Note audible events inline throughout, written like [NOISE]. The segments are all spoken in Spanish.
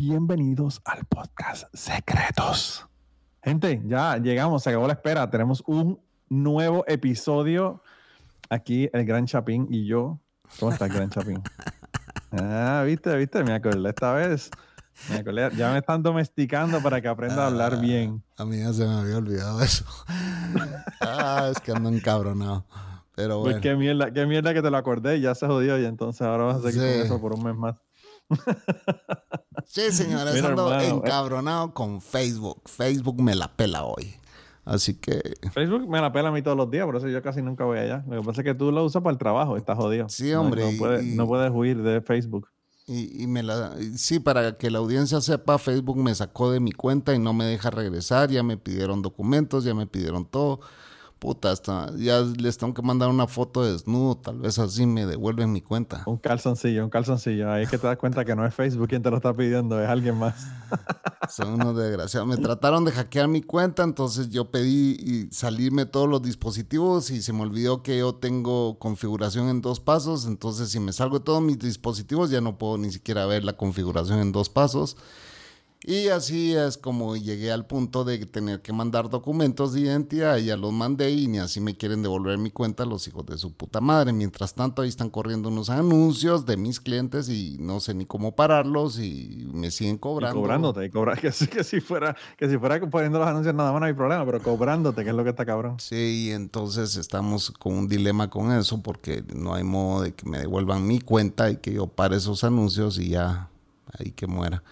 Bienvenidos al podcast Secretos. Gente, ya llegamos, se acabó la espera. Tenemos un nuevo episodio. Aquí el Gran Chapín y yo. ¿Cómo está el Gran Chapín? [LAUGHS] Ah, viste, viste, me acordé esta vez. Me acordé, ya me están domesticando para que aprenda a hablar Ah, bien. A mí ya se me había olvidado eso. [LAUGHS] ah, es que ando encabronado. Pero Pues bueno. qué mierda, qué mierda que te lo acordé y ya se jodió y entonces ahora vas a seguir con Sí. eso por un mes más. [LAUGHS] Sí, señores, Mira, ando hermano, eh. encabronado con Facebook. Facebook me la pela hoy. Así que Facebook me la pela a mí todos los días, por eso yo casi nunca voy allá. Lo que pasa es que tú lo usas para el trabajo, estás jodido. Sí, No- hombre, No, y- puedes, y- no puedes huir de Facebook. Y, y me la, y sí, para que la audiencia sepa, Facebook me sacó de mi cuenta y no me deja regresar. Ya me pidieron documentos, ya me pidieron todo. Puta, hasta ya les tengo que mandar una foto de desnudo. Tal vez así me devuelven mi cuenta. Un calzoncillo, un calzoncillo. Ahí es que te das cuenta que no es Facebook quien te lo está pidiendo, es alguien más. [LAUGHS] Son unos desgraciados. Me trataron de hackear mi cuenta, entonces yo pedí y salirme todos los dispositivos y se me olvidó que yo tengo configuración en dos pasos. Entonces, si me salgo de todos mis dispositivos, ya no puedo ni siquiera ver la configuración en dos pasos. Y así es como llegué al punto de tener que mandar documentos de identidad. Ya los mandé y ni así me quieren devolver mi cuenta los hijos de su puta madre. Mientras tanto, ahí están corriendo unos anuncios de mis clientes y no sé ni cómo pararlos y me siguen Y cobrando. cobrándote, y cobra, [LAUGHS] que, si- que si fuera, que si fuera poniendo los anuncios nada más no hay problema, pero cobrándote, que es lo que está cabrón. Sí, y entonces estamos con un dilema con eso porque no hay modo de que me devuelvan mi cuenta y que yo pare esos anuncios y ya ahí que muera.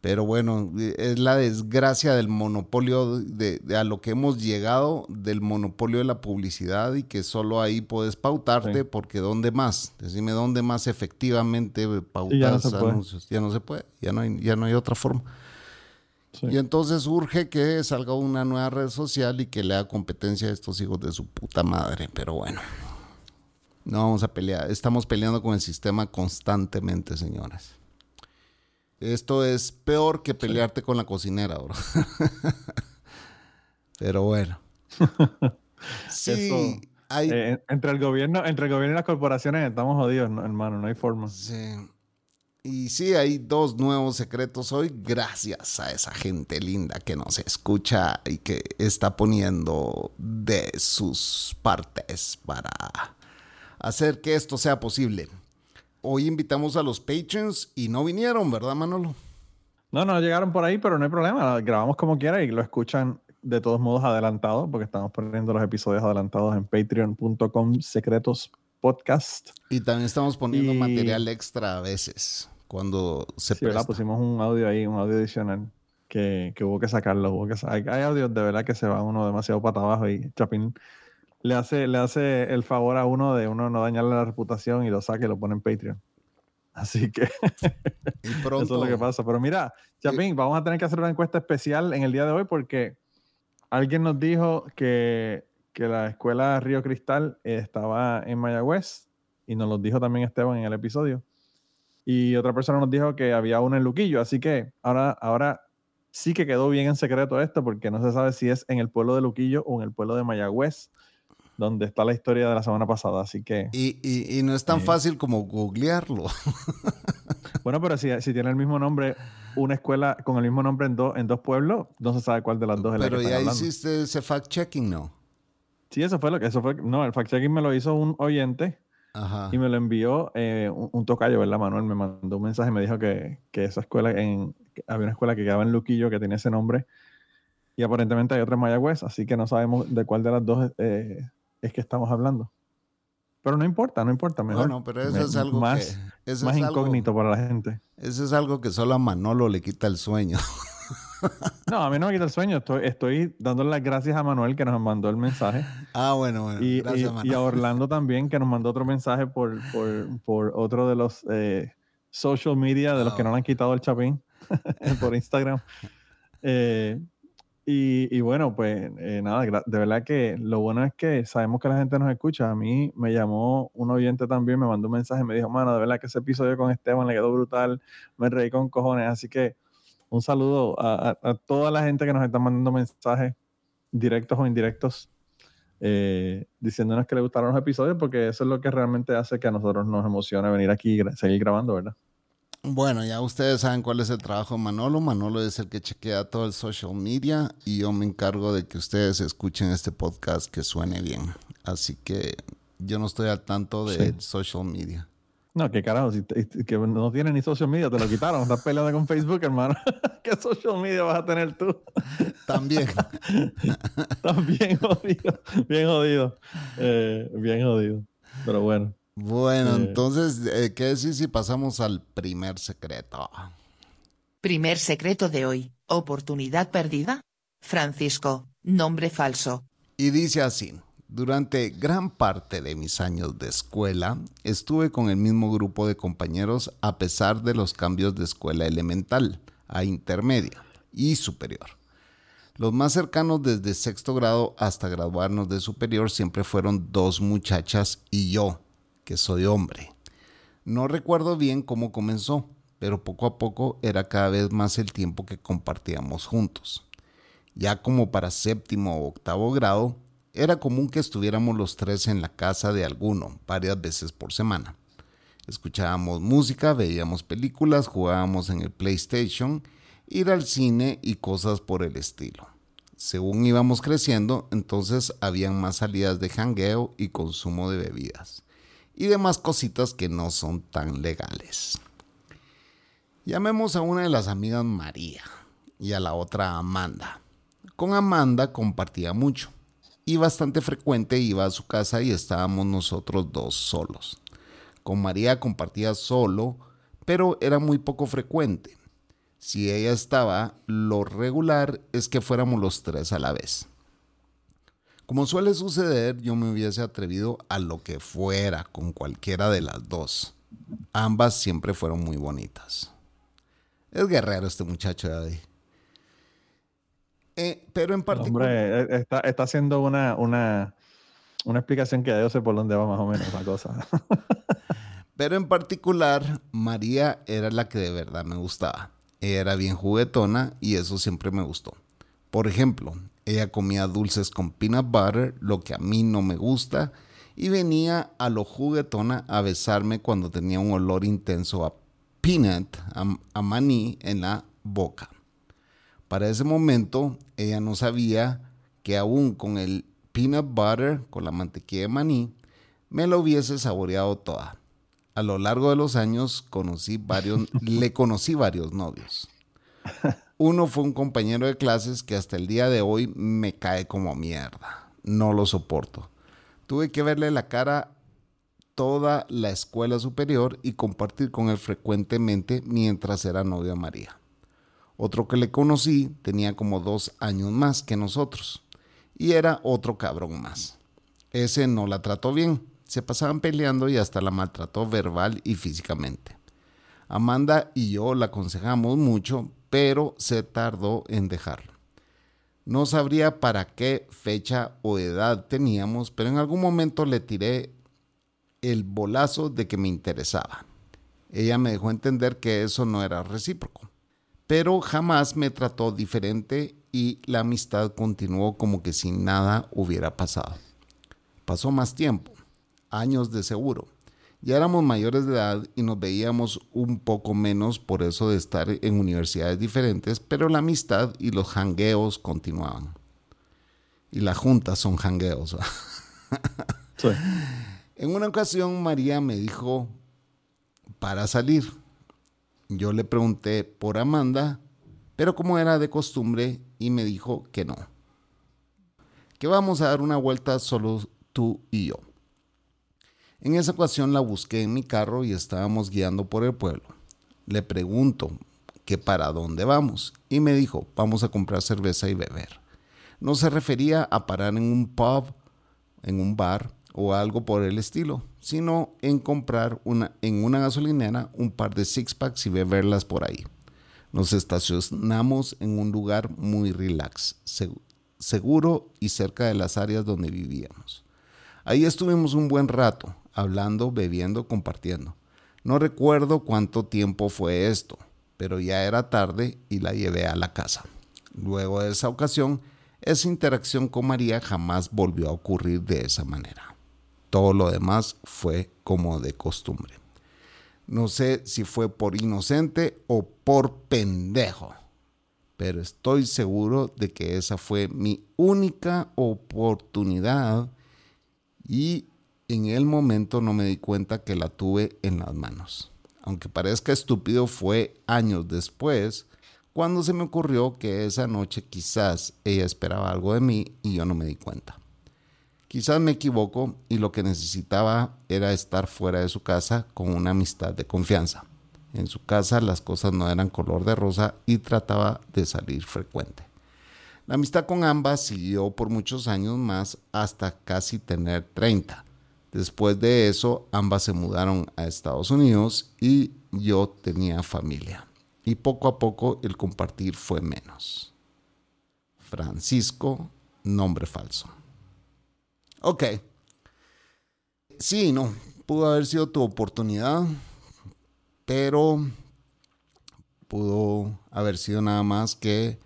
Pero bueno, es la desgracia del monopolio de, de a lo que hemos llegado del monopolio de la publicidad y que solo ahí puedes pautarte Sí. porque ¿dónde más? Decime dónde más efectivamente pautas ya no se puede. anuncios. Ya no se puede, ya no hay, ya no hay otra forma. Sí. Y entonces urge que salga una nueva red social y que le haga competencia a estos hijos de su puta madre. Pero bueno, no vamos a pelear. Estamos peleando con el sistema constantemente, señores. Esto es peor que pelearte con la cocinera, bro. [LAUGHS] Pero bueno. [LAUGHS] Sí, Eso, hay, Eh, entre el gobierno, entre el gobierno y las corporaciones estamos jodidos, no, hermano, no hay forma. Sí. Y sí, hay dos nuevos secretos hoy gracias a esa gente linda que nos escucha y que está poniendo de sus partes para hacer que esto sea posible. Hoy invitamos a los patrons y no vinieron, ¿verdad, Manolo? No, no llegaron por ahí, pero no hay problema. Grabamos como quiera y lo escuchan de todos modos adelantado, porque estamos poniendo los episodios adelantados en patreon.com secretos podcast. Y también estamos poniendo Y- material extra a veces cuando se Sí, presta. Pusimos un audio ahí, un audio adicional que, que hubo que sacarlo. Hubo que sa- hay, hay audios de verdad que se va uno demasiado para abajo y Chapín le hace, le hace el favor a uno de uno no dañarle la reputación y lo saca y lo pone en Patreon. Así que [LAUGHS] Y pronto, eso es lo que pasa. Pero mira, Chapín, vamos a tener que hacer una encuesta especial en el día de hoy porque alguien nos dijo que, que la escuela Río Cristal estaba en Mayagüez y nos lo dijo también Esteban en el episodio. Y otra persona nos dijo que había una en Luquillo. Así que ahora, ahora sí que quedó bien en secreto esto porque no se sabe si es en el pueblo de Luquillo o en el pueblo de Mayagüez, donde está la historia de la semana pasada. Así que, y, y- y no es tan Eh. fácil como googlearlo. [LAUGHS] bueno, pero si, si tiene el mismo nombre, una escuela con el mismo nombre en, dos en dos pueblos, no se sabe cuál de las dos es la Pero que ya están hablando. hiciste ese fact-checking, ¿no? Sí, eso fue lo que, eso fue, no, el fact-checking me lo hizo un oyente Ajá. y me lo envió eh, un, un tocayo, ¿verdad, Manuel? Me mandó un mensaje y me dijo que, que esa escuela, en, que había una escuela que quedaba en Luquillo que tenía ese nombre y aparentemente hay otra en Mayagüez, así que no sabemos de cuál de las dos eh, es que estamos hablando. Pero no importa, no importa, mejor. Bueno, pero eso es algo más, que... más incógnito para la gente. Eso es algo que solo a Manolo le quita el sueño. No, a mí no me quita el sueño. Estoy, estoy dándole las gracias a Manuel que nos mandó el mensaje. Ah, bueno, bueno. Y, gracias, y- Manuel. y a Orlando también, que nos mandó otro mensaje por, por, por otro de los eh, social media de los que no le han quitado el chapín [LAUGHS] por Instagram. Eh, y, y bueno, pues eh, nada, de verdad que lo bueno es que sabemos que la gente nos escucha. A mí me llamó un oyente también, me mandó un mensaje, me dijo, mano, de verdad que ese episodio con Esteban le quedó brutal, me reí con cojones. Así que un saludo a, a- toda la gente que nos está mandando mensajes, directos o indirectos, eh, diciéndonos que le gustaron los episodios, porque eso es lo que realmente hace que a nosotros nos emocione venir aquí y seguir grabando, ¿verdad? Bueno, ya ustedes saben cuál es el trabajo de Manolo. Manolo es el que chequea todo el social media y yo me encargo de que ustedes escuchen este podcast que suene bien. Así que yo no estoy al tanto de Sí. social media. No, qué carajo, si te- que no tienes ni social media, te lo quitaron, estás peleando con Facebook, hermano. [LAUGHS] ¿Qué social media vas a tener tú? También. [LAUGHS] Estás bien jodido, bien jodido, eh, bien jodido. Pero bueno, Bueno, Eh. entonces, eh, ¿qué decir si pasamos al primer secreto? Primer secreto de hoy, oportunidad perdida. Francisco, nombre falso. Y dice así, durante gran parte de mis años de escuela estuve con el mismo grupo de compañeros a pesar de los cambios de escuela elemental a intermedia y superior. Los más cercanos desde sexto grado hasta graduarnos de superior siempre fueron dos muchachas y yo, que soy hombre. No recuerdo bien cómo comenzó, pero poco a poco era cada vez más el tiempo que compartíamos juntos. Ya como para séptimo o octavo grado, era común que estuviéramos los tres en la casa de alguno varias veces por semana. Escuchábamos música, veíamos películas, jugábamos en el PlayStation, ir al cine y cosas por el estilo. Según íbamos creciendo, entonces habían más salidas de jangueo y consumo de bebidas. Y demás cositas que no son tan legales. Llamemos a una de las amigas María y a la otra Amanda. Con Amanda compartía mucho y bastante frecuente iba a su casa y estábamos nosotros dos solos. Con María compartía solo, pero era muy poco frecuente. Si ella estaba, lo regular es que fuéramos los tres a la vez. Como suele suceder, yo me hubiese atrevido a lo que fuera con cualquiera de las dos. Ambas siempre fueron muy bonitas. Es guerrero este muchacho de ahí. Eh, pero en particular... hombre, eh, está, está haciendo una, una, una explicación que yo sé por dónde va más o menos la cosa. [LAUGHS] Pero en particular, María era la que de verdad me gustaba. Era bien juguetona y eso siempre me gustó. Por ejemplo, ella comía dulces con peanut butter, lo que a mí no me gusta, y venía a lo juguetona a besarme cuando tenía un olor intenso a peanut, a, a maní en la boca. Para ese momento, ella no sabía que aún con el peanut butter, con la mantequilla de maní, me lo hubiese saboreado toda. A lo largo de los años conocí varios, [LAUGHS] le conocí varios novios. Uno fue un compañero de clases que hasta el día de hoy me cae como mierda. No lo soporto. Tuve que verle la cara toda la escuela superior y compartir con él frecuentemente mientras era novio de María. Otro que le conocí tenía como dos años más que nosotros y era otro cabrón más. Ese no la trató bien, se pasaban peleando y hasta la maltrató verbal y físicamente. Amanda y yo la aconsejamos mucho, pero se tardó en dejarlo. No sabría para qué fecha o edad teníamos, pero en algún momento le tiré el bolazo de que me interesaba. Ella me dejó entender que eso no era recíproco, pero jamás me trató diferente y la amistad continuó como que sin nada hubiera pasado. Pasó más tiempo, años de seguro. Ya éramos mayores de edad y nos veíamos un poco menos por eso de estar en universidades diferentes, pero la amistad y los jangueos continuaban. Y las juntas son jangueos. [LAUGHS] En una ocasión María me dijo para salir. Yo le pregunté por Amanda pero como era de costumbre y me dijo que no. Que vamos a dar una vuelta solo tú y yo. En esa ocasión la busqué en mi carro y estábamos guiando por el pueblo. Le pregunto que para dónde vamos y me dijo, vamos a comprar cerveza y beber. No se refería a parar en un pub, en un bar o algo por el estilo, sino en comprar una, en una gasolinera un par de six packs y beberlas por ahí. Nos estacionamos en un lugar muy relax, seguro y cerca de las áreas donde vivíamos. Ahí estuvimos un buen rato, hablando, bebiendo, compartiendo. No recuerdo cuánto tiempo fue esto, pero ya era tarde y la llevé a la casa. Luego de esa ocasión, esa interacción con María jamás volvió a ocurrir de esa manera. Todo lo demás fue como de costumbre. No sé si fue por inocente o por pendejo, pero estoy seguro de que esa fue mi única oportunidad y en el momento no me di cuenta que la tuve en las manos. Aunque parezca estúpido, fue años después cuando se me ocurrió que esa noche quizás ella esperaba algo de mí y yo no me di cuenta. Quizás me equivoco y lo que necesitaba era estar fuera de su casa con una amistad de confianza. En su casa las cosas no eran color de rosa y trataba de salir frecuente. La amistad con ambas siguió por muchos años más hasta casi tener 30. Después de eso, ambas se mudaron a Estados Unidos y yo tenía familia. Y poco a poco el compartir fue menos. Francisco, nombre falso. Ok. Sí, no. Pudo haber sido tu oportunidad, pero pudo haber sido nada más que,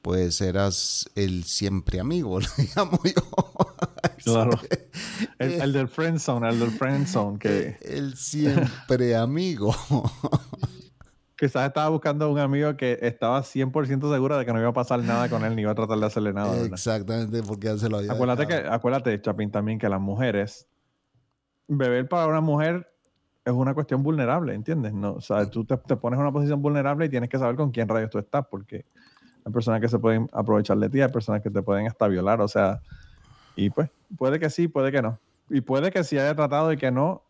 pues, eras el siempre amigo, [LAUGHS] le yo. Claro. [LAUGHS] El, del friend zone, el del friend zone. Que... El siempre amigo. [LAUGHS] Quizás estaba buscando un amigo que estaba 100% seguro de que no iba a pasar nada con él ni iba a tratar de hacerle nada. Exactamente, porque ya se lo había Acuérdate, que, acuérdate, Chapín, también que las mujeres, beber para una mujer es una cuestión vulnerable, ¿entiendes? No, o sea, tú te, pones en una posición vulnerable y tienes que saber con quién rayos tú estás, porque hay personas que se pueden aprovechar de ti, hay personas que te pueden hasta violar, o sea, y pues, puede que sí, puede que no. Y puede que si haya tratado y que no,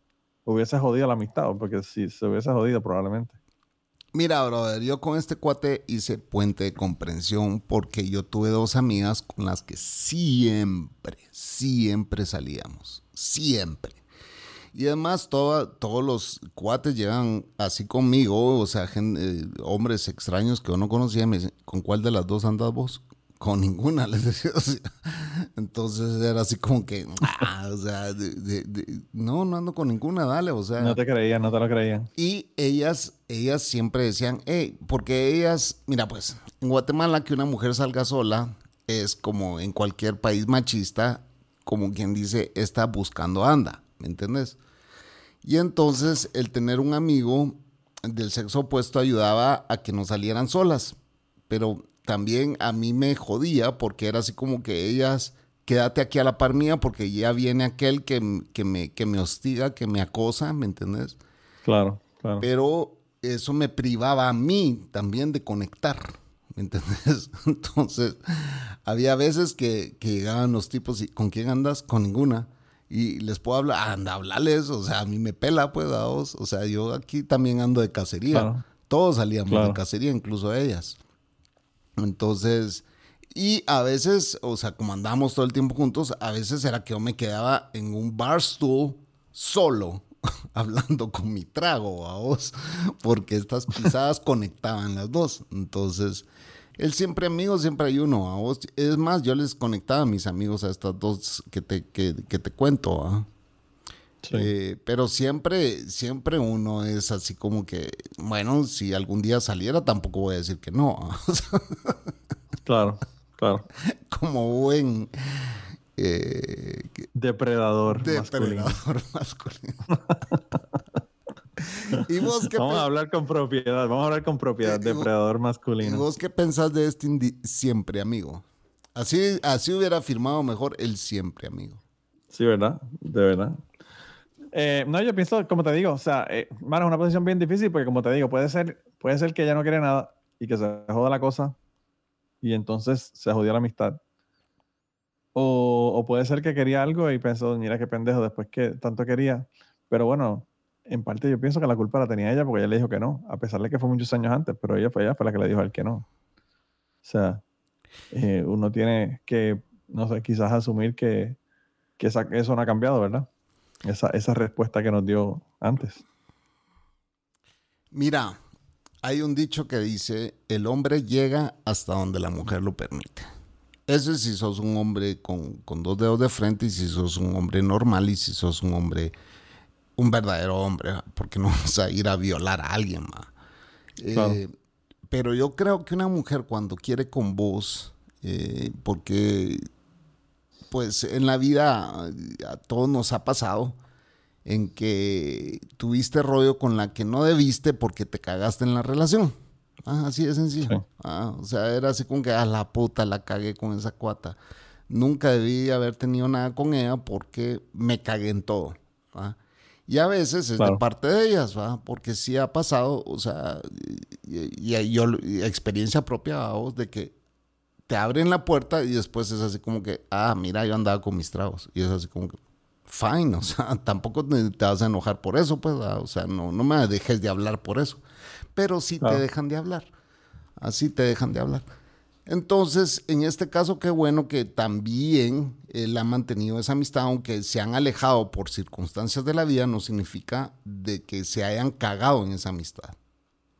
hubiese jodido la amistad, porque si se hubiese jodido probablemente. Mira, brother, yo con este cuate hice puente de comprensión porque yo tuve dos amigas con las que siempre, siempre salíamos. Siempre. Y además todos los cuates llegan así conmigo, o sea, eh, hombres extraños que yo no conocía, me dicen, ¿con cuál de las dos andas vos? Con ninguna, [LAUGHS] les decía. entonces era así como que, ah, o sea, no, no ando con ninguna, dale, o sea. No te creían, no te lo creían. Y ellas, ellas siempre decían, hey, porque ellas, mira, pues, en Guatemala que una mujer salga sola es como en cualquier país machista, como quien dice, está buscando anda, ¿me entiendes? Y entonces el tener un amigo del sexo opuesto ayudaba a que no salieran solas, pero también a mí me jodía porque era así como que ellas, quédate aquí a la par mía porque ya viene aquel que, me, que me hostiga, que me acosa, ¿me entiendes? Claro, claro. Pero eso me privaba a mí también de conectar, ¿me entiendes? [LAUGHS] Entonces, había veces que, llegaban los tipos y ¿con quién andas? Con ninguna. Y les puedo hablar, anda, hablales, o sea, a mí me pela, pues, a vos. O sea, yo aquí también ando de cacería. Todos salíamos de cacería, incluso ellas. Entonces, y a veces, o sea, como andábamos todo el tiempo juntos, a veces era que yo me quedaba en un barstool solo, [LAUGHS] hablando con mi trago a vos, porque estas pisadas [LAUGHS] conectaban las dos. Entonces, él siempre amigo, siempre hay uno a vos. Es más, yo les conectaba a mis amigos a estas dos que te, que, te cuento. Eh, pero siempre, siempre uno es así como que, bueno, si algún día saliera, tampoco voy a decir que no. [LAUGHS] claro, claro. Como buen eh, depredador, depredador [LAUGHS] masculino. ¿Y vos qué vamos a hablar con propiedad, vamos a hablar con propiedad, depredador masculino. ¿Y vos qué pensás de este siempre amigo? Así, así hubiera firmado mejor el siempre amigo. Sí, ¿verdad? De verdad. Eh, no, yo pienso, como te digo, o sea, eh, es una posición bien difícil porque, como te digo, puede ser, puede ser que ella no quiere nada y que se joda la cosa y entonces se jodió la amistad. O, puede ser que quería algo y pensó, mira qué pendejo, después que tanto quería. Pero bueno, en parte yo pienso que la culpa la tenía ella porque ella le dijo que no, a pesar de que fue muchos años antes, pero ella fue ella fue la que le dijo a él que no. O sea, eh, uno tiene que, no sé, quizás asumir que, que eso no ha cambiado, ¿verdad? Esa, esa respuesta que nos dio antes. Mira, hay un dicho que dice, el hombre llega hasta donde la mujer lo permite. Eso es si sos un hombre con, con dos dedos de frente y si sos un hombre normal y si sos un hombre, un verdadero hombre, porque no vas a ir a violar a alguien. ¿va? Eh, Claro. pero yo creo que una mujer cuando quiere con vos, eh, porque pues en la vida a todos nos ha pasado, en que tuviste rollo con la que no debiste porque te cagaste en la relación. Ah, así de sencillo. Sí. Ah, o sea, era así como que a la puta la cagué con esa cuata. Nunca debí haber tenido nada con ella porque me cagué en todo. ¿va? Y a veces es de parte de ellas, ¿va? porque sí ha pasado, o sea, y, y yo, y experiencia propia, vamos, de que te abren la puerta y después es así como que, ah, mira, yo andaba con mis tragos. Y es así como que, fine, [LAUGHS] o sea, tampoco te, vas a enojar por eso, pues, ah, o sea, no, no me dejes de hablar por eso. Pero sí Claro. te dejan de hablar. Así te dejan de hablar. Entonces, en este caso, qué bueno que también él ha mantenido esa amistad, aunque se han alejado por circunstancias de la vida, no significa de que se hayan cagado en esa amistad.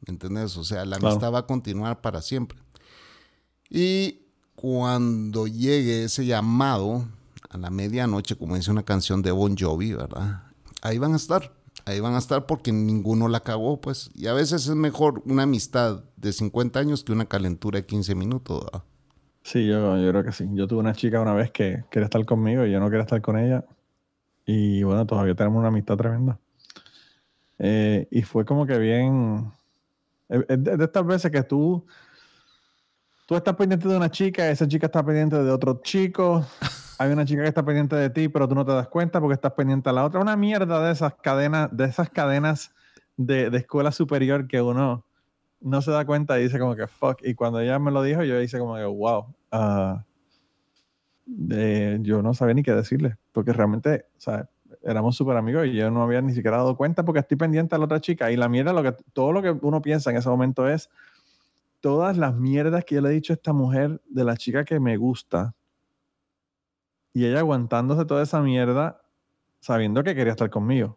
¿Me entiendes? O sea, la Claro. amistad va a continuar para siempre. Y cuando llegue ese llamado a la medianoche, como dice una canción de Bon Jovi, ¿verdad? Ahí van a estar. Ahí van a estar porque ninguno la cagó, pues. Y a veces es mejor una amistad de 50 años que una calentura de 15 minutos, ¿verdad? Sí, yo, yo creo que sí. Yo tuve una chica una vez que quería estar conmigo y yo no quería estar con ella. Y bueno, todavía tenemos una amistad tremenda. Eh, y fue como que bien. Es es de, de estas veces que tú. Tú estás pendiente de una chica, esa chica está pendiente de otro chico. [LAUGHS] Hay una chica que está pendiente de ti, pero tú no te das cuenta porque estás pendiente a la otra. Una mierda de esas cadenas, de esas cadenas de, de escuela superior que uno no se da cuenta y dice como que fuck. Y cuando ella me lo dijo, yo hice como que wow. ah, de- yo no sabía ni qué decirle, porque realmente, o sea, éramos súper amigos y yo no había ni siquiera dado cuenta porque estoy pendiente a la otra chica. Y la mierda, lo que, todo lo que uno piensa en ese momento es todas las mierdas que yo le he dicho a esta mujer de la chica que me gusta. Y ella aguantándose toda esa mierda sabiendo que quería estar conmigo.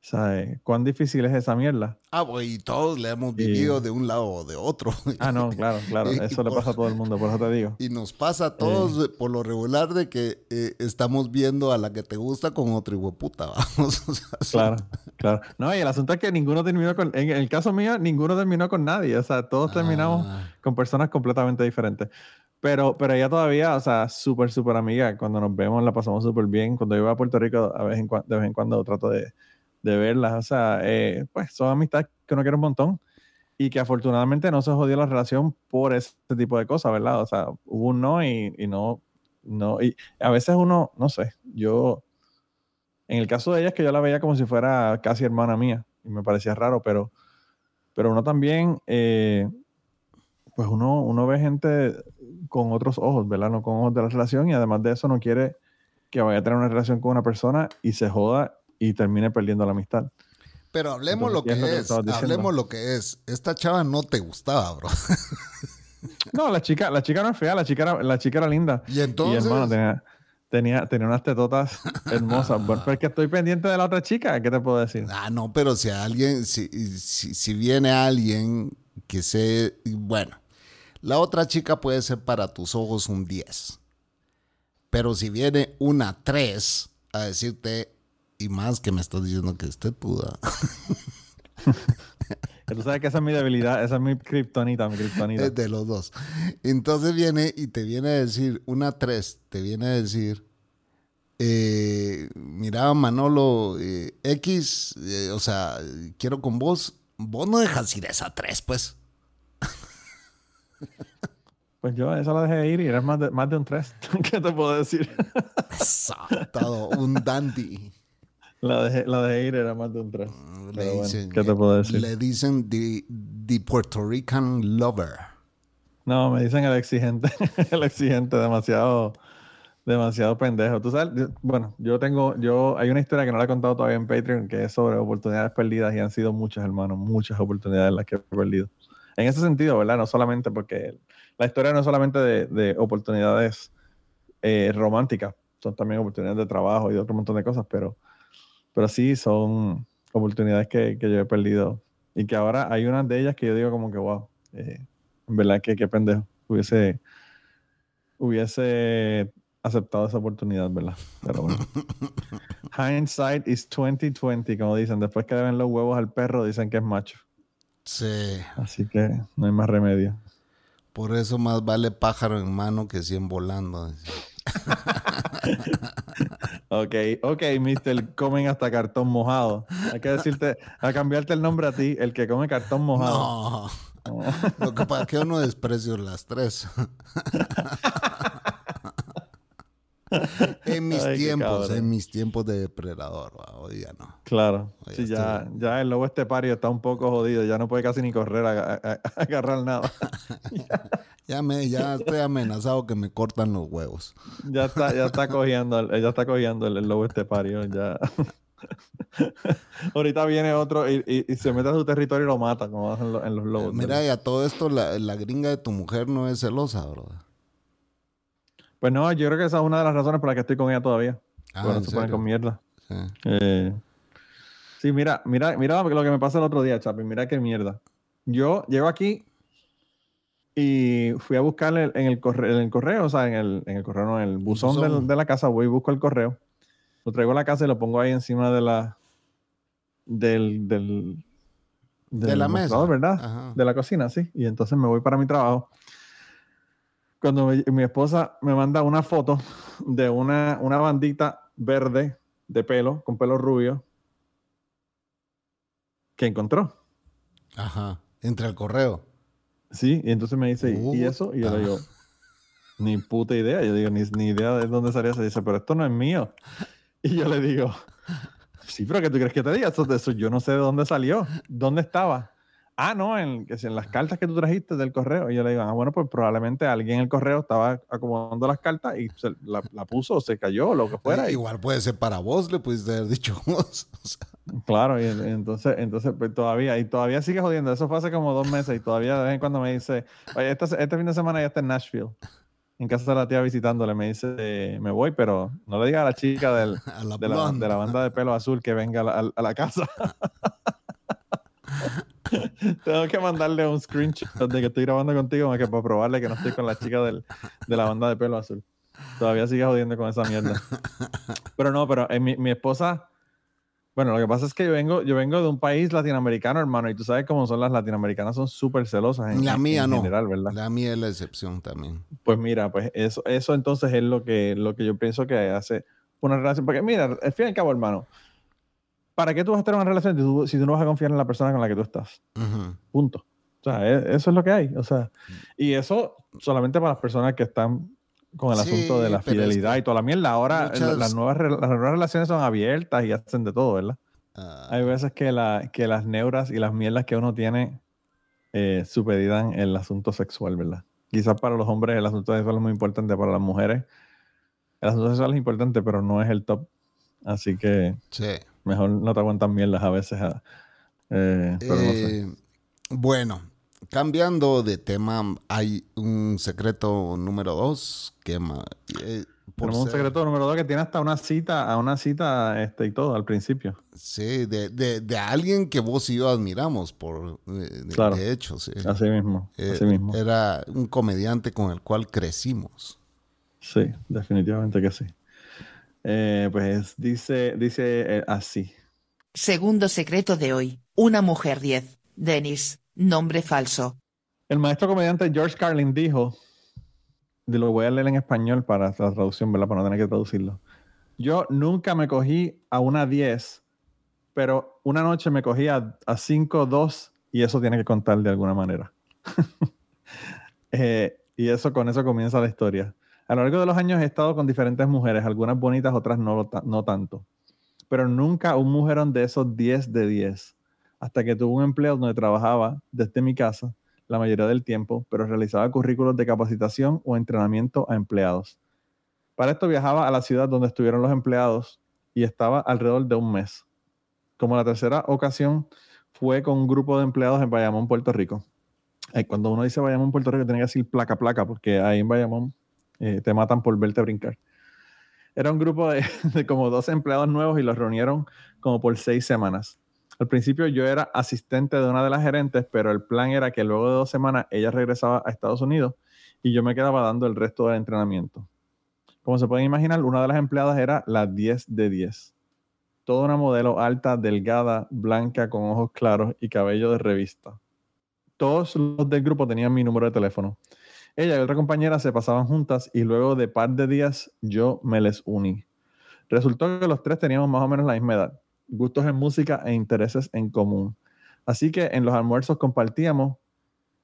¿Sabes? ¿Cuán difícil es esa mierda? Ah, pues, y todos le hemos Y- vivido de un lado o de otro. [LAUGHS] Ah, no, claro, claro. Eso y le por- pasa a todo el mundo, por eso te digo. [LAUGHS] Y nos pasa a todos eh, por lo regular de que eh, estamos viendo a la que te gusta con otro hijo puta, [LAUGHS] vamos. O sea. Claro, claro. No, y el asunto es que ninguno terminó con, en el caso mío, ninguno terminó con nadie. O sea, todos terminamos Ah, con personas completamente diferentes. Pero, pero ella todavía, o sea, súper, súper amiga. Cuando nos vemos la pasamos súper bien. Cuando yo voy a Puerto Rico, a vez en de vez en cuando trato de, de verlas. O sea, eh, pues son amistades que uno quiere un montón. Y que afortunadamente no se jodió la relación por ese tipo de cosas, ¿verdad? O sea, hubo un no y, y no, no. Y a veces uno, no sé, yo, en el caso de ella es que yo la veía como si fuera casi hermana mía. Y me parecía raro, pero, pero uno también, eh, pues uno, uno ve gente con otros ojos, ¿verdad? No con ojos de la relación y además de eso no quiere que vaya a tener una relación con una persona y se joda y termine perdiendo la amistad. Pero hablemos Entonces, lo que ¿qué es lo que hablemos lo que es. Esta chava no te gustaba, bro. No, la chica, la chica no es fea, la chica era, la chica era linda. Y entonces. Y hermano, tenía, tenía, tenía unas tetotas [LAUGHS] hermosas. Bueno, pero es que estoy pendiente de la otra chica, ¿qué te puedo decir? Ah, no, pero si alguien, si, si, si viene alguien que se. Bueno, la otra chica puede ser para tus ojos un 10. Pero si viene una 3 a decirte, y más que me estás diciendo que esté puda. [LAUGHS] Tú sabes que esa es mi debilidad, esa es mi kriptonita, mi kriptonita. De los dos. Entonces viene y te viene a decir, una 3, te viene a decir, eh, mira, Manolo, eh, X, eh, o sea, quiero con vos, vos no dejas ir esa 3, pues. Pues yo esa la dejé ir y eres más de, más de un 3. [LAUGHS] ¿Qué te puedo decir? Todo, un dandy. La dejé, la dejé ir, era más de un 3. Le Pero bueno, dicen, ¿qué te puedo decir? Le dicen the, The Puerto Rican Lover. No, me dicen el exigente, [LAUGHS] el exigente, demasiado, demasiado pendejo. Tú sabes, bueno, yo tengo, yo, hay una historia que no la he contado todavía en Patreon que es sobre oportunidades perdidas y han sido muchas, hermano, muchas oportunidades las que he perdido. En ese sentido, ¿verdad? No solamente porque la historia no es solamente de, de oportunidades eh, románticas, son también oportunidades de trabajo y de otro montón de cosas, pero, pero sí son oportunidades que, que yo he perdido y que ahora hay unas de ellas que yo digo como que, wow, eh, en verdad que qué pendejo. Hubiese, hubiese aceptado esa oportunidad, ¿verdad? Pero bueno. [LAUGHS] Hindsight is 2020, como dicen. Después que le ven los huevos al perro, dicen que es macho. Sí. Así que no hay más remedio. Por eso más vale pájaro en mano que cien volando. [LAUGHS] Ok, ok, mister, comen hasta cartón mojado. Hay que decirte, a cambiarte el nombre a ti, el que come cartón mojado. No. Lo que pasa es que yo no desprecio las tres. [LAUGHS] en mis Ay, tiempos, en mis tiempos de depredador, hoy ya no. Claro. Sí, ya, ya el lobo estepario está un poco jodido. Ya no puede casi ni correr a, a- a- a agarrar nada. [LAUGHS] Ya me, ya estoy amenazado que me cortan los huevos. Ya está, ya está cogiendo, el- ya está cogiendo el, el lobo estepario. Ya. [LAUGHS] Ahorita viene otro y, y- y se mete a su territorio y lo mata, como hacen lo- en los lobos. Mira, ¿verdad? y a todo esto, la, la gringa de tu mujer no es celosa, ¿verdad? Pues no, yo creo que esa es una de las razones por las que estoy con ella todavía. Ah, ¿en se ponen serio? con mierda. Sí. Eh, sí, mira, mira, mira lo que me pasó el otro día, Chapi. Mira qué mierda. Yo llego aquí y fui a buscarle en el correo, en el correo, o sea, en el, en el correo, no, en el buzón, de la casa, voy y busco el correo. Lo traigo a la casa y lo pongo ahí encima de la del, del, De la mesa. ¿verdad? Ajá. De la cocina, sí. Y entonces me voy para mi trabajo. Cuando me- mi esposa me manda una foto de una, una bandita verde de pelo, con pelo rubio, que encontró. Ajá. Entre el correo. Sí, y entonces me dice, ¿y- ¿y eso? Y yo le digo, ni puta idea. Yo digo, ni, ni idea de dónde salió eso. Dice, pero esto no es mío. Y yo le digo, sí, pero ¿qué tú crees que te diga? Eso, eso yo no sé de dónde salió. ¿Dónde estaba? Ah, no, en, en las cartas que tú trajiste del correo. Y yo le digo, ah, bueno, pues probablemente alguien en el correo estaba acomodando las cartas y se la, la puso, o se cayó, o lo que fuera. y- Igual puede ser para vos, le pudiste haber dicho [LAUGHS] vos. O sea, Claro, y en- entonces, entonces pues todavía, y todavía sigue jodiendo. Eso fue hace como dos meses y todavía de vez en cuando me dice, oye, este, este fin de semana ya está en Nashville, en casa de la tía visitándole. Me dice, eh, me voy, pero no le diga a la chica del, [LAUGHS] a la de, la, blonde. de la banda de pelo azul que venga a la, a la casa. [LAUGHS] Tengo que mandarle un screenshot de que estoy grabando contigo más que para probarle que no estoy con la chica del- de la banda de pelo azul. Todavía sigue jodiendo con esa mierda. Pero no, pero eh, mi, mi esposa. Bueno, lo que pasa es que yo vengo, yo vengo de un país latinoamericano, hermano, y tú sabes cómo son las latinoamericanas, son súper celosas en, La mía en no. general, ¿verdad? La mía es la excepción también. Pues mira, pues eso, eso entonces es lo que, lo que yo pienso que hace una relación. Porque mira, al fin y al cabo, hermano, ¿para qué tú vas a tener una relación si tú, si tú no vas a confiar en la persona con la que tú estás? Punto. O sea, e- eso es lo que hay. O sea, y eso solamente para las personas que están con el Sí, asunto de la es fidelidad que y toda la mierda. Ahora muchas- la- las, nuevas, las nuevas relaciones son abiertas y hacen de todo, ¿verdad? Ah, Hay veces que, la, que las neuras y las mierdas que uno tiene eh, supeditan el asunto sexual, ¿verdad? Quizás para los hombres el asunto sexual es muy importante, para las mujeres el asunto sexual es importante, pero no es el top. Así que sí. Mejor no te aguantan mierdas a veces. ah, eh, pero no sé. Eh, Bueno, cambiando de tema, hay un secreto número dos que eh, por Tenemos un secreto número dos que tiene hasta una cita, a una cita este, y todo al principio. Sí, de, de, de alguien que vos y yo admiramos, por de, Claro. de hecho, sí. Así mismo, Eh, así mismo. Era un comediante con el cual crecimos. Sí, definitivamente que sí. Eh, pues dice, dice eh, así. Segundo secreto de hoy. Una mujer 10. Dennis. Nombre falso. El maestro comediante George Carlin dijo, y lo voy a leer en español para la traducción, ¿verdad? Para no tener que traducirlo. Yo nunca me cogí a una 10, pero una noche me cogí a, a 5, 2 y eso tiene que contar de alguna manera. [LAUGHS] Eh, y eso con eso comienza la historia. A lo largo de los años he estado con diferentes mujeres, algunas bonitas, otras no, ta- no tanto. Pero nunca un mujerón de esos 10 de 10. hasta que tuve un empleo donde trabajaba desde mi casa la mayoría del tiempo, pero realizaba currículos de capacitación o entrenamiento a empleados. Para esto viajaba a la ciudad donde estuvieron los empleados y estaba alrededor de un mes. Como la tercera ocasión fue con un grupo de empleados en Bayamón, Puerto Rico. cuando uno dice Bayamón, Puerto Rico, tiene que decir placa, placa, porque ahí en Bayamón eh, te matan por verte brincar. Era un grupo de, [LAUGHS] de como dos empleados nuevos y los reunieron como por seis semanas. Al principio yo era asistente de una de las gerentes, pero el plan era que luego de dos semanas ella regresaba a Estados Unidos y yo me quedaba dando el resto del entrenamiento. Como se pueden imaginar, una de las empleadas era la 10 de 10. Toda una modelo alta, delgada, blanca, con ojos claros y cabello de revista. Todos los del grupo tenían mi número de teléfono. Ella y otra compañera se pasaban juntas y luego de par de días yo me les uní. Resultó que los tres teníamos más o menos la misma edad, gustos en música e intereses en común. Así que en los almuerzos compartíamos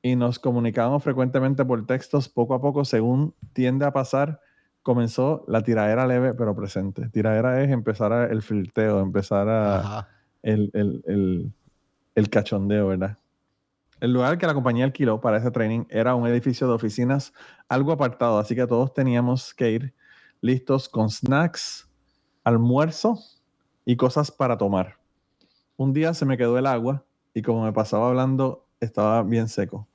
y nos comunicábamos frecuentemente por textos poco a poco según tiende a pasar comenzó la tiradera leve pero presente. Tiradera es empezar el filteo, empezar a el, el, el, cachondeo, ¿verdad? El lugar que la compañía alquiló para ese training era un edificio de oficinas algo apartado, así que todos teníamos que ir listos con snacks, almuerzo y cosas para tomar. Un día se me quedó el agua y como me pasaba hablando, estaba bien seco.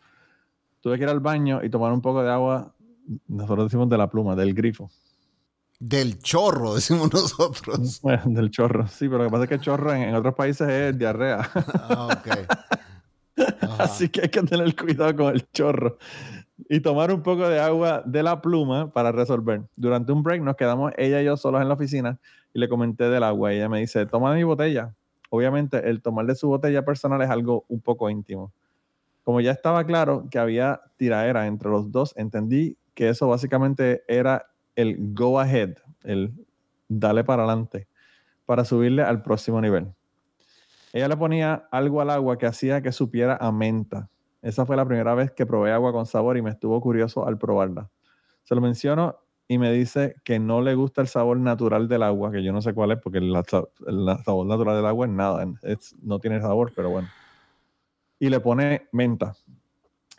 Tuve que ir al baño y tomar un poco de agua nosotros decimos de la pluma, del grifo. Del chorro, [LAUGHS] decimos nosotros. Bueno, del chorro, sí, pero lo que pasa es que el chorro en, otros países es diarrea. Ah, ok. [LAUGHS] Así que hay que tener cuidado con el chorro. Y tomar un poco de agua de la pluma para resolver. Durante un break nos quedamos ella y yo solos en la oficina y le comenté del agua. ella me dice, toma mi botella. Obviamente, el tomar de su botella personal es algo un poco íntimo. Como ya estaba claro que había tiraera entre los dos, entendí que eso básicamente era el go ahead, el dale para adelante, para subirle al próximo nivel. Ella le ponía algo al agua que hacía que supiera a menta. Esa fue la primera vez que probé agua con sabor y me estuvo curioso al probarla. Se lo menciono y me dice que no le gusta el sabor natural del agua, que yo no sé cuál es, porque el, sabor natural del agua es nada, no tiene sabor, pero bueno. Y le pone menta.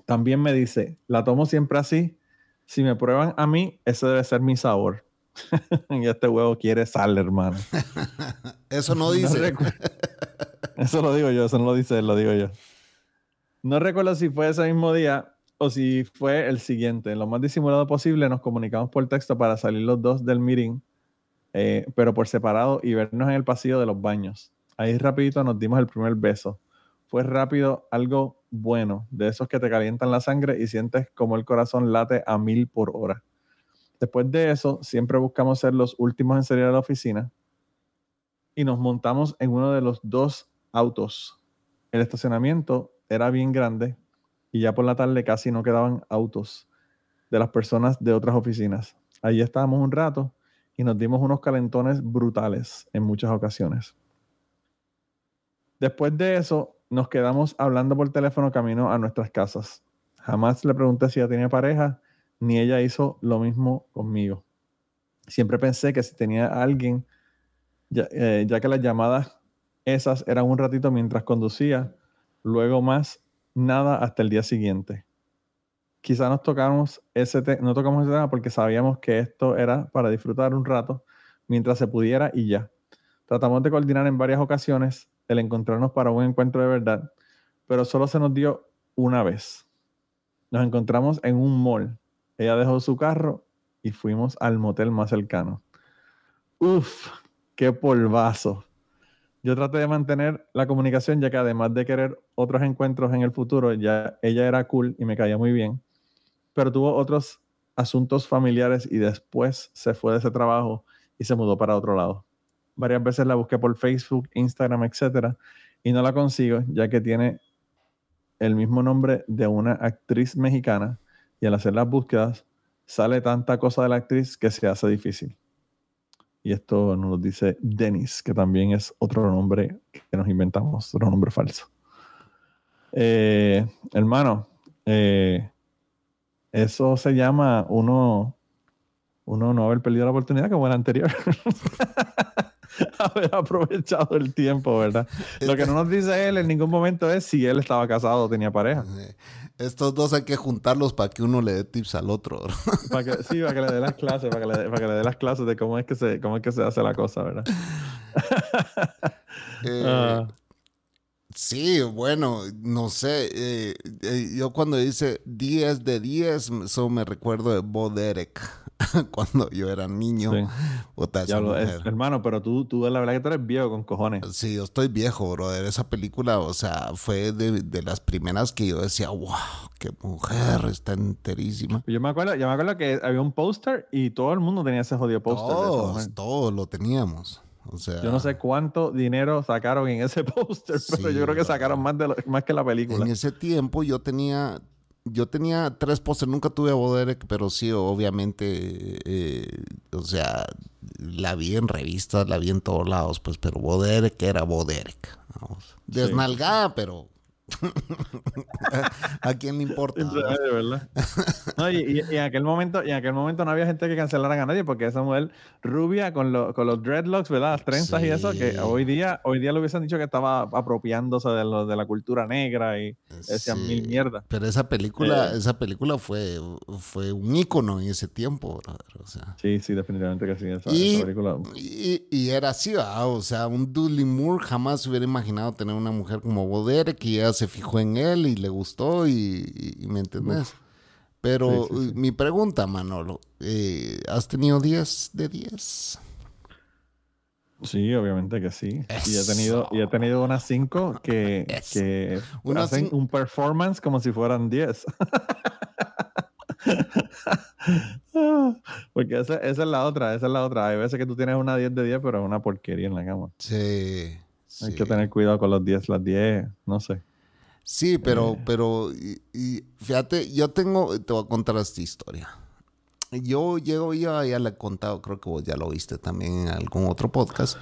También me dice, la tomo siempre así si me prueban a mí, ese debe ser mi sabor. [LAUGHS] y este huevo quiere sal, hermano. [LAUGHS] eso no [LAUGHS] dice. Eso lo digo yo, eso no lo dice él, lo digo yo. No recuerdo si fue ese mismo día o si fue el siguiente. Lo más disimulado posible, nos comunicamos por texto para salir los dos del meeting, eh, pero por separado y vernos en el pasillo de los baños. Ahí rapidito nos dimos el primer beso. Fue rápido, algo bueno, de esos que te calientan la sangre y sientes como el corazón late a mil por hora. Después de eso, siempre buscamos ser los últimos en salir a la oficina y nos montamos en uno de los dos autos. El estacionamiento era bien grande y ya por la tarde casi no quedaban autos de las personas de otras oficinas. Allí estábamos un rato y nos dimos unos calentones brutales en muchas ocasiones. Después de eso, nos quedamos hablando por teléfono camino a nuestras casas. Jamás le pregunté si ella tenía pareja, ni ella hizo lo mismo conmigo. Siempre pensé que si tenía alguien, ya, eh, ya que las llamadas esas eran un ratito mientras conducía, luego más nada hasta el día siguiente. Quizá nos tocamos ese no tocamos ese tema porque sabíamos que esto era para disfrutar un rato mientras se pudiera y ya. Tratamos de coordinar en varias ocasiones el encontrarnos para un encuentro de verdad, pero solo se nos dio una vez. Nos encontramos en un mall. Ella dejó su carro y fuimos al motel más cercano. Uf, qué polvazo. Yo traté de mantener la comunicación ya que además de querer otros encuentros en el futuro, ella era cool y me caía muy bien, pero tuvo otros asuntos familiares y después se fue de ese trabajo y se mudó para otro lado. Varias veces la busqué por Facebook, Instagram, etcétera, y no la consigo, ya que tiene el mismo nombre de una actriz mexicana y al hacer las búsquedas sale tanta cosa de la actriz que se hace difícil. Y esto nos dice Dennis, que también es otro nombre que nos inventamos, otro nombre falso. Eh, hermano, eh, eso se llama uno, uno no haber perdido la oportunidad como el anterior. [LAUGHS] haber aprovechado el tiempo, ¿verdad? Lo que no nos dice él en ningún momento es si él estaba casado o tenía pareja. Estos dos hay que juntarlos para que uno le dé tips al otro. [LAUGHS] Para que, sí, para que le dé las clases, para que le, dé- para que le dé las clases de cómo es que se, cómo es que se hace la cosa, ¿verdad? [LAUGHS] Eh, Ah. Sí, bueno, no sé. eh, eh, yo cuando dice 10 de 10, eso me recuerdo de Bo Derek. [LAUGHS] cuando yo era niño. Sí. Puta, esa Diablo, es- mujer. hermano, pero tú, tú la verdad que tú eres viejo con cojones. Sí, yo estoy viejo, brother. Esa película, o sea, fue de, de las primeras que yo decía, wow, qué mujer, está enterísima. Yo me acuerdo, yo me acuerdo que había un póster y todo el mundo tenía ese jodido póster. Todos, todos lo teníamos. O sea, Yo no sé cuánto dinero sacaron en ese [LAUGHS] póster, pero yo creo que sacaron más, de lo- más que la película. En ese tiempo yo tenía, yo tenía tres pósters, nunca tuve a Boderek, pero sí, obviamente, eh, o sea, la vi en revistas, la vi en todos lados, pues, pero Boderek era Boderek. Desnalgada, pero [LAUGHS] ¿a quién le importa? ¿verdad? No, y, y- y en aquel momento, y en aquel momento no había gente que cancelaran a nadie porque esa mujer rubia con, lo- con los dreadlocks, ¿verdad? Las trenzas y eso, que Sí. hoy día, hoy día le hubiesen dicho que estaba apropiándose de, lo, de la cultura negra y decían Sí. mil mierdas. Pero esa película, Eh. esa película fue, fue un ícono en ese tiempo, o sea. Sí, sí, definitivamente que sí. Esa, Y, esa película. y, y era así, ¿verdad? o sea, un Dudley Moore jamás hubiera imaginado tener una mujer como Bodere que ya se fijó en él y le gustó y, y- me entendés. Pero Sí, sí, sí. mi pregunta, Manolo, eh, ¿has tenido 10 de 10? Sí, obviamente que sí. Y he Eso. tenido, y he tenido unas cinco que, Eso. que Unas hacen un performance como si fueran 10. [LAUGHS] Porque esa, esa es la otra, esa es la otra. Hay veces que tú tienes una 10 de 10, pero es una porquería en la cama. Sí. Hay sí. que tener cuidado con los 10, las 10, no sé. Sí, pero, Eh. pero, y, y fíjate, yo tengo, te voy a contar esta historia. Yo llego, ya, ya le he contado, creo que vos ya lo viste también en algún otro podcast,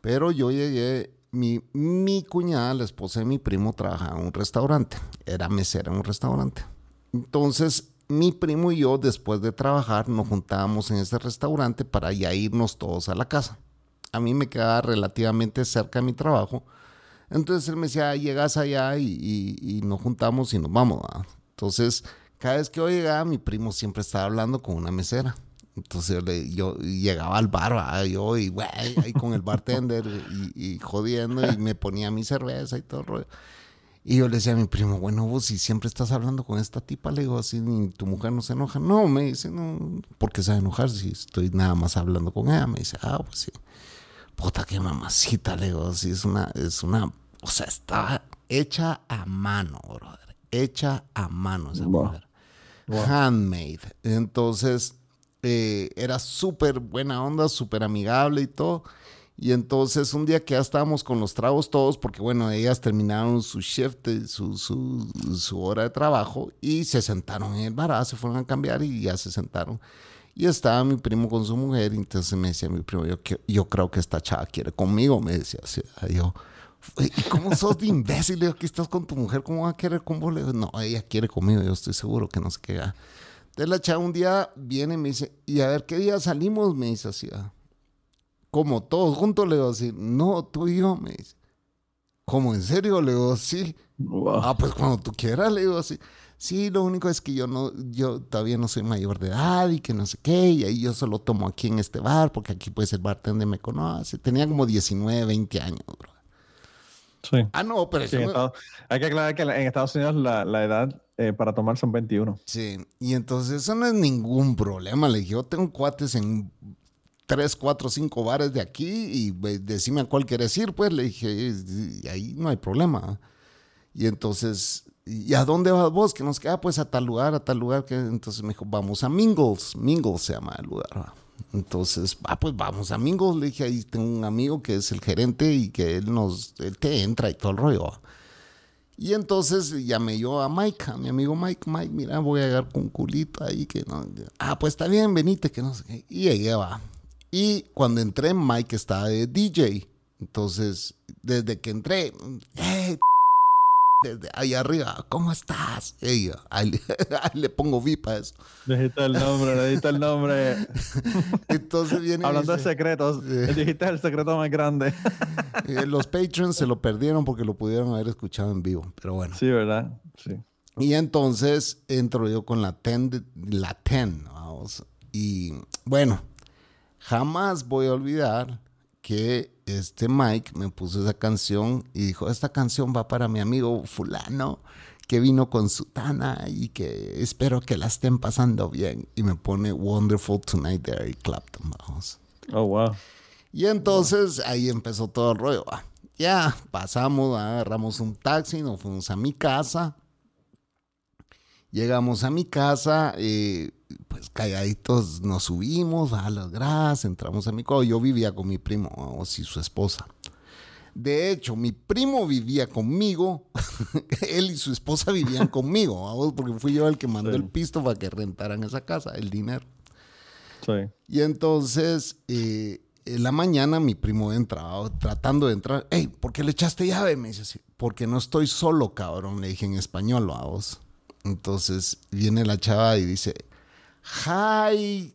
pero yo llegué, mi, mi cuñada, la esposa de mi primo, trabajaba en un restaurante, era mesera en un restaurante. Entonces, mi primo y yo, después de trabajar, nos juntábamos en ese restaurante para ya irnos todos a la casa. A mí me quedaba relativamente cerca de mi trabajo. Entonces él me decía, llegas allá y, nos juntamos y nos vamos. ¿va?". Entonces, cada vez que yo llegaba, mi primo siempre estaba hablando con una mesera. Entonces yo, le- yo llegaba al bar, yo y güey, ahí con el bartender y, jodiendo y me ponía mi cerveza y todo el rollo. Y yo le decía a mi primo, bueno, vos si siempre estás hablando con esta tipa, le digo así, tu mujer no se enoja. No, me dice, no, ¿por qué se va a enojar si estoy nada más hablando con ella? Me dice, ah, pues sí. Puta, qué mamacita, le digo, sí, es una, es una, o sea, está hecha a mano, brother. Hecha a mano esa Wow. mujer. Handmade. Entonces, eh, era súper buena onda, súper amigable y todo. Y entonces un día que ya estábamos con los tragos todos, porque bueno, ellas terminaron su shift, eh, su, su, su hora de trabajo y se sentaron en el bar, ah, se fueron a cambiar y ya se sentaron. Y estaba mi primo con su mujer y entonces me decía mi primo, yo, yo creo que esta chava quiere conmigo, me decía así. Yo, ¿y cómo sos de imbécil? Le digo, aquí estás con tu mujer, ¿cómo va a querer con vos? Le digo, no, ella quiere conmigo, yo estoy seguro que no sé qué. ah". Entonces la chava un día viene y me dice, ¿y a ver qué día salimos? Me dice así, ah. como todos juntos, le digo así, no, tú y yo, me dice. ¿Cómo en serio? Le digo, sí. Wow. Ah, pues cuando tú quieras, le digo así. Sí, lo único es que yo no, yo todavía no soy mayor de edad y que no sé qué, y ahí yo solo tomo aquí en este bar, porque aquí pues el bartender me conoce. Tenía como 19, 20 años, bro. Sí. Ah, no, pero Sí, eso Estados- hay que aclarar que en Estados Unidos la, la edad eh, para tomar son 21. Sí, y entonces eso no es ningún problema. Le dije, yo tengo cuates en tres, cuatro, cinco bares de aquí y decime a cuál quieres ir, pues le dije, y ahí no hay problema. Y entonces, ¿y a dónde vas vos? Que nos queda pues a tal lugar, a tal lugar. que Entonces me dijo, vamos a Mingles. Mingles se llama el lugar. Entonces, ah, pues vamos a Mingles. Le dije, ahí tengo un amigo que es el gerente y que él nos, él te entra y todo el rollo. Y entonces llamé yo a Mike, a mi amigo Mike, Mike, mira, voy a llegar con culito ahí que no. Ah, pues está bien, venite, que no sé qué. Y llegué, va. Y cuando entré, Mike estaba de DJ. Entonces, desde que entré, hey, desde ahí arriba, ¿cómo estás? Y yo, ahí, le- [LAUGHS] ahí le pongo VIP a eso. Dijiste el nombre, dijiste el nombre. [LAUGHS] Entonces viene Hablando de secretos, Sí. dijiste el secreto más grande. [LAUGHS] eh, los patrons se lo perdieron porque lo pudieron haber escuchado en vivo, pero bueno. Sí, ¿verdad? Sí. Y entonces entro yo con la 10, de- la 10, vamos. Y bueno, jamás voy a olvidar que este Mike me puso esa canción y dijo, esta canción va para mi amigo fulano que vino con su tana y que espero que la estén pasando bien. Y me pone Wonderful Tonight de Eric Clapton, vamos. Oh, wow. Y entonces ahí empezó todo el rollo. Ya pasamos, agarramos un taxi, nos fuimos a mi casa. Llegamos a mi casa, eh, pues calladitos nos subimos a las gradas, entramos a mi casa. Yo vivía con mi primo, vamos, y su esposa. De hecho, mi primo vivía conmigo, [LAUGHS] él y su esposa vivían [LAUGHS] conmigo, vamos, porque fui yo el que mandó Sí. el pisto para que rentaran esa casa, el dinero. Sí. Y entonces, eh, en la mañana mi primo entra, o tratando de entrar. Hey, ¿por qué le echaste llave? Me dice así. Porque no estoy solo, cabrón. Le dije en español a vos. Entonces viene la chava y dice, hi.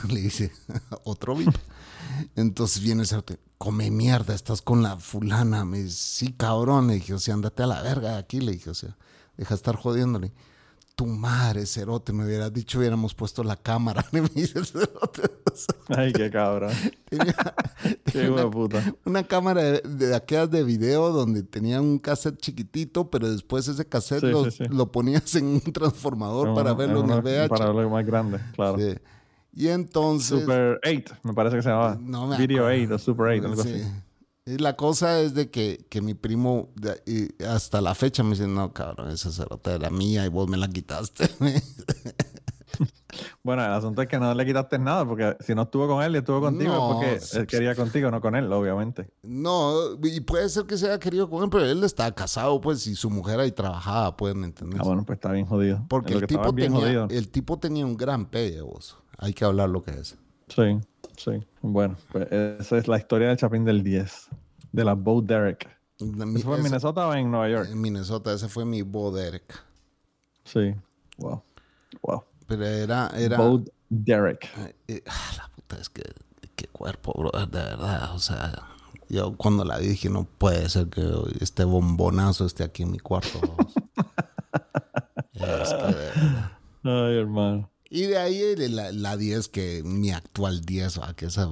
[LAUGHS] Le dice, [LAUGHS] otro VIP. [LAUGHS] Entonces viene ese otro, come mierda, estás con la fulana. Me dice, sí, cabrón. Le dije, o sea, andate a la verga de aquí. Le dije, o sea, deja de estar jodiéndole tu madre, cerote, me hubieras dicho, hubiéramos puesto la cámara. [LAUGHS] Ay, qué cabrón. tenía, [LAUGHS] Qué tenía de una, puta. una cámara de, de aquellas de video donde tenía un cassette chiquitito, pero después ese cassette Sí, lo, sí, sí. lo ponías en un transformador para verlo en el uno- VH. Para verlo más grande, claro. Y entonces... Super 8, me parece que se llamaba. No me Video acuerdo. 8 o Super 8, algo Sí. así. La cosa es de que, que mi primo de- hasta la fecha me dice, no, cabrón, esa cerota era mía y vos me la quitaste. [LAUGHS] Bueno, el asunto es que no le quitaste nada, porque si no estuvo con él y estuvo contigo No, es porque él quería contigo, no con él, obviamente. no, y puede ser que se haya querido con él, pero él estaba casado, pues, y su mujer ahí trabajaba, ¿me entiendes? Ah, bueno, pues está bien jodido. Porque el tipo, tenía, jodido. el tipo tenía un gran pegue, vos. Hay que hablar lo que es. Sí, sí. Bueno, pues esa es la historia del Chapín del 10, de la Bo Derek. Mi- ¿Eso fue en Minnesota o en Nueva York? en Minnesota, ese fue mi Bo Derek. Sí. Wow. Wow. Pero era, era, Bo Derek. Eh, ah, la puta, es que qué cuerpo, bro, de verdad. O sea, yo cuando la vi dije, no puede ser que este bombonazo esté aquí en mi cuarto. [LAUGHS] Es que. Ay, hermano. Y de ahí la, la 10, que mi actual 10, va, que esa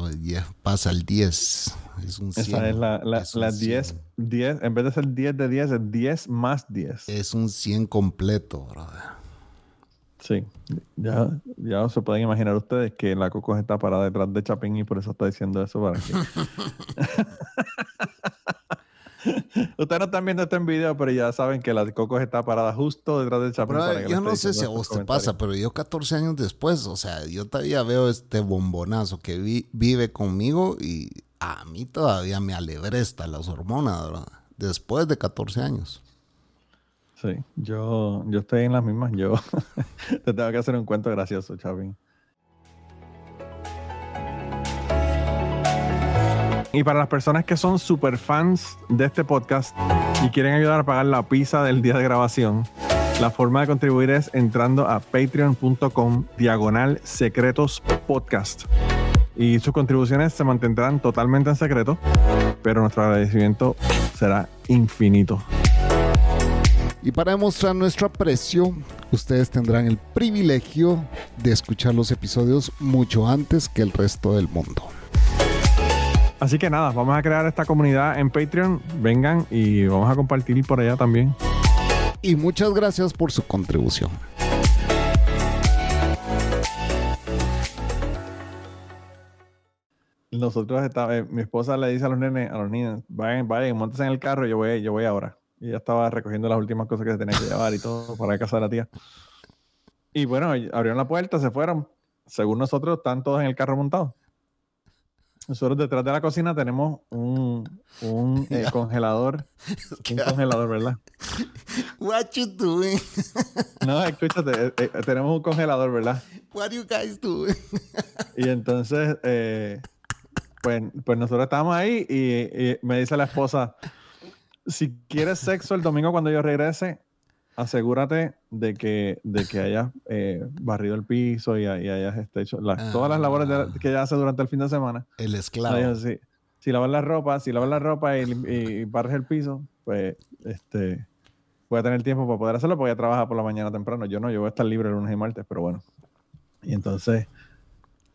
pasa el 10. Es un 100. Esa es la, la, es un la 100. 10, 10, en vez de ser 10 de 10, es 10 más 10. Es un 100 completo, brother. Sí, ya, ya se pueden imaginar ustedes que la Coco está parada detrás de Chapín y por eso está diciendo eso para que... [LAUGHS] [LAUGHS] [LAUGHS] ustedes no están viendo esto en video, pero ya saben que la Coco está parada justo detrás de Chapín. Para yo no sé si a vos te pasa, pero yo 14 años después, o sea, yo todavía veo este bombonazo que vi- vive conmigo y a mí todavía me alebresta las hormonas, brother. Después de 14 años. Sí, yo, yo estoy en las mismas. Yo [LAUGHS] te tengo que hacer un cuento gracioso, Chapín. Y para las personas que son super fans de este podcast y quieren ayudar a pagar la pizza del día de grabación, la forma de contribuir es entrando a patreon.com diagonal secretos podcast. Y sus contribuciones se mantendrán totalmente en secreto, pero nuestro agradecimiento será infinito. Y para demostrar nuestro aprecio, ustedes tendrán el privilegio de escuchar los episodios mucho antes que el resto del mundo. Así que nada, vamos a crear esta comunidad en Patreon. Vengan y vamos a compartir por allá también. Y muchas gracias por su contribución. Nosotros está- eh, mi esposa le dice a los nenes, a los niños, vayan, vayan, montense en el carro, yo voy, yo voy ahora. Y ella estaba recogiendo las últimas cosas que se tenía que llevar y todo para casa de la tía. Y bueno, abrieron la puerta, se fueron. Según nosotros, están todos en el carro montados. Nosotros detrás de la cocina tenemos un, un [LAUGHS] eh, congelador. [LAUGHS] Un congelador, ¿verdad? What you doing? [LAUGHS] No, escúchate, eh, eh, tenemos un congelador, ¿verdad? What you guys doing? Y entonces, eh, pues, pues nosotros estábamos ahí y, y me dice la esposa, si quieres sexo el domingo cuando yo regrese, asegúrate de que, de que hayas eh, barrido el piso y, y hayas este, hecho las- todas las labores de- Ah. que ella hace durante el fin de semana. El esclavo. si, si lavas la ropa, si lavas la ropa y, y barres el piso, pues este voy a tener tiempo para poder hacerlo porque ella trabaja por la mañana temprano. Yo no, yo voy a estar libre lunes y martes, pero bueno. Y entonces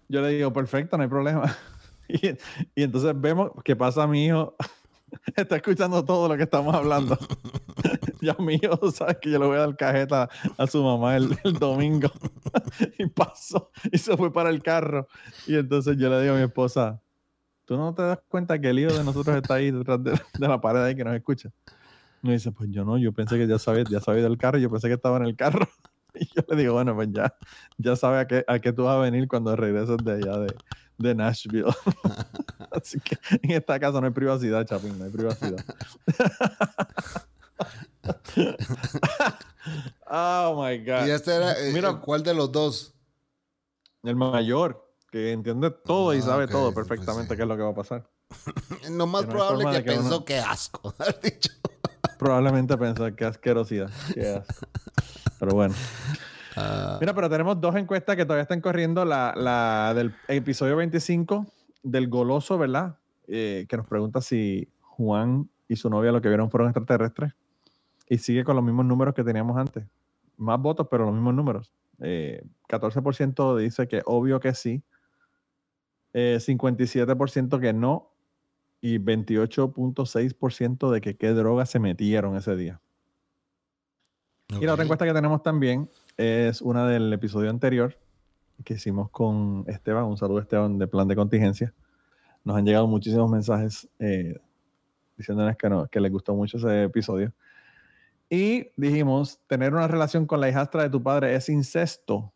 yo le digo, perfecto, no hay problema. [LAUGHS] Y, y entonces vemos que pasa mi hijo, [LAUGHS] está escuchando todo lo que estamos hablando. ya mi hijo sabe que yo le voy a dar cajeta a su mamá el, el domingo. [LAUGHS] y pasó y se fue para el carro. Y entonces yo le digo a mi esposa, ¿tú no te das cuenta que el hijo de nosotros está ahí detrás de, de la pared ahí que nos escucha? Me dice, pues yo no, yo pensé que ya sabía, ya sabía del carro, yo pensé que estaba en el carro. Y [LAUGHS] yo le digo, bueno, pues ya, ya sabe a qué, a qué tú vas a venir cuando regreses de allá de, de Nashville. [LAUGHS] [LAUGHS] Así que en esta casa no hay privacidad, Chapín, no hay privacidad. oh my God. Y este era, eh, Mira, eh, ¿cuál de los dos? el mayor, que entiende todo y Ah, sabe todo pues perfectamente sí. qué es lo que va a pasar. Lo más Que no hay probable que, que pensó uno- que asco. has dicho. Probablemente pensar que asquerosidad. qué asco. Pero bueno. [LAUGHS] Ah, Mira, pero tenemos dos encuestas que todavía están corriendo. La, la del episodio 25 del Goloso, ¿verdad? Eh, que nos pregunta si Juan y su novia lo que vieron fueron extraterrestres. Y sigue con los mismos números que teníamos antes. Más votos, pero los mismos números. Eh, 14% dice que obvio que sí. Eh, 57% que no. Y 28.6% de que qué drogas se metieron ese día. Y la otra encuesta que tenemos también es una del episodio anterior que hicimos con Esteban. Un saludo, Esteban, de Plan de Contingencia. Nos han llegado muchísimos mensajes eh, diciéndonos que, no- que les gustó mucho ese episodio. Y dijimos, tener una relación con la hijastra de tu padre es incesto.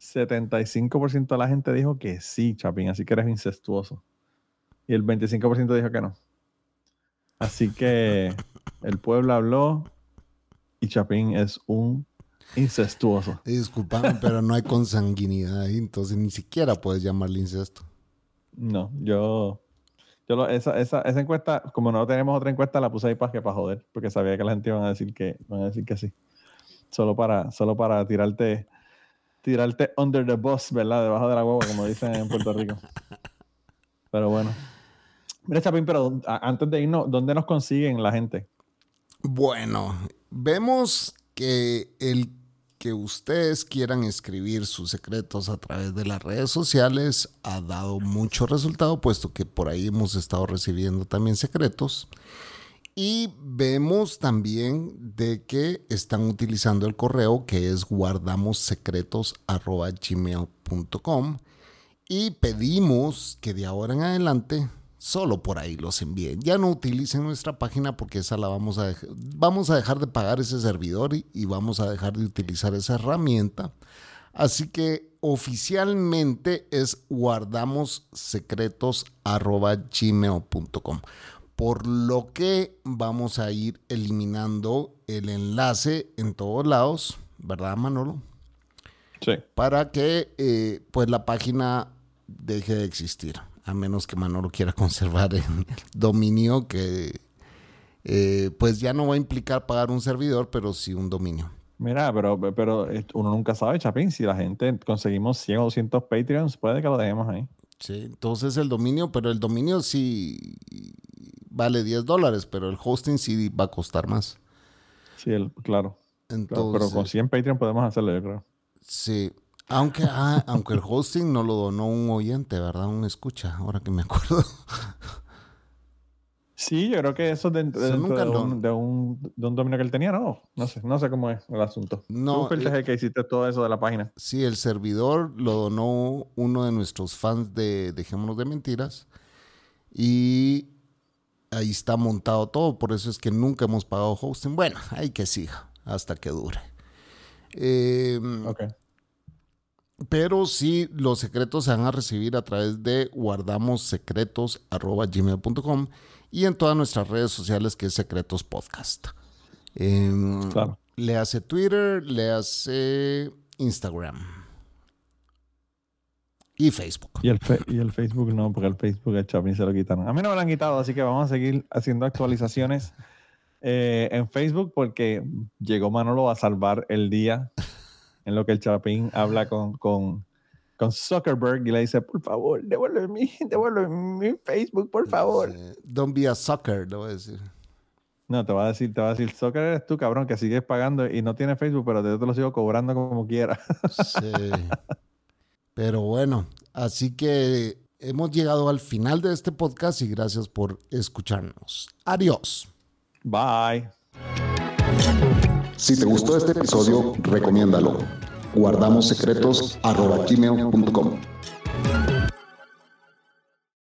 75% de la gente dijo que sí, Chapín, así que eres incestuoso. Y el 25% dijo que no. Así que el pueblo habló y Chapín es un incestuoso. Disculpame, [LAUGHS] pero no hay consanguinidad ahí, entonces ni siquiera puedes llamarle incesto. No, yo, yo lo- esa, esa, esa encuesta, como no tenemos otra encuesta, la puse ahí para que para joder, porque sabía que la gente iba a decir que, iban a decir que sí. Solo para, solo para tirarte, tirarte under the bus, ¿verdad? Debajo de la hueva, como dicen en Puerto Rico. Pero bueno. Mira, Chapín, pero antes de irnos, ¿dónde nos consiguen la gente? Bueno, vemos que el que ustedes quieran escribir sus secretos a través de las redes sociales ha dado mucho resultado, puesto que por ahí hemos estado recibiendo también secretos. Y vemos también de que están utilizando el correo que es guardamossecretos.gmail.com y pedimos que de ahora en adelante solo por ahí los envíen. Ya no utilicen nuestra página porque esa la vamos a dejar, vamos a dejar de pagar ese servidor y, y vamos a dejar de utilizar esa herramienta. Así que oficialmente es guardamossecretos.gmail.com. Por lo que vamos a ir eliminando el enlace en todos lados, ¿verdad, Manolo? Sí. para que eh, pues la página deje de existir, a menos que Manolo quiera conservar el dominio que eh, pues ya no va a implicar pagar un servidor, pero sí un dominio. Mira, pero, pero uno nunca sabe, Chapín, si la gente conseguimos 100 o 200 Patreons, puede que lo dejemos ahí. Sí, entonces el dominio, pero el dominio sí vale 10 dólares, pero el hosting sí va a costar más. Sí, el, claro. claro, Entonces, pero con 100 Patreon podemos hacerlo, yo creo. sí. Aunque, ah, aunque el hosting no lo donó un oyente, ¿verdad? Un escucha, ahora que me acuerdo. Sí, yo creo que eso es de, de- Eso dentro nunca de, un, de, un, de un dominio que él tenía, no. No sé, no sé cómo es el asunto. No, Tú fuiste eh, el que hiciste todo eso de la página. Sí, el servidor lo donó uno de nuestros fans de Dejémonos de Mentiras. Y ahí está montado todo. Por eso es que nunca hemos pagado hosting. Bueno, hay que siga hasta que dure. Eh, Ok. Pero sí, los secretos se van a recibir a través de guardamossecretos.gmail.com y en todas nuestras redes sociales que es Secretos Podcast. Em, Claro. Le hace Twitter, le hace Instagram y Facebook. Y el, fe- y el Facebook no, porque el Facebook el Chapin se lo quitaron. A mí no me lo han quitado, así que vamos a seguir haciendo actualizaciones eh, en Facebook porque llegó Manolo a salvar el día en lo que el Chapín habla con, con, con Zuckerberg y le dice, por favor, devuelve mi, devuelve mi Facebook, por favor. Don't be a sucker, le voy a decir. No, te va a decir, te va a decir, Zucker eres tú, cabrón, que sigues pagando y no tienes Facebook, pero yo te lo sigo cobrando como quiera. Sí. [LAUGHS] Pero bueno, así que hemos llegado al final de este podcast y gracias por escucharnos. Adiós. Bye. Si te gustó este episodio, recomiéndalo. Guardamos secretos.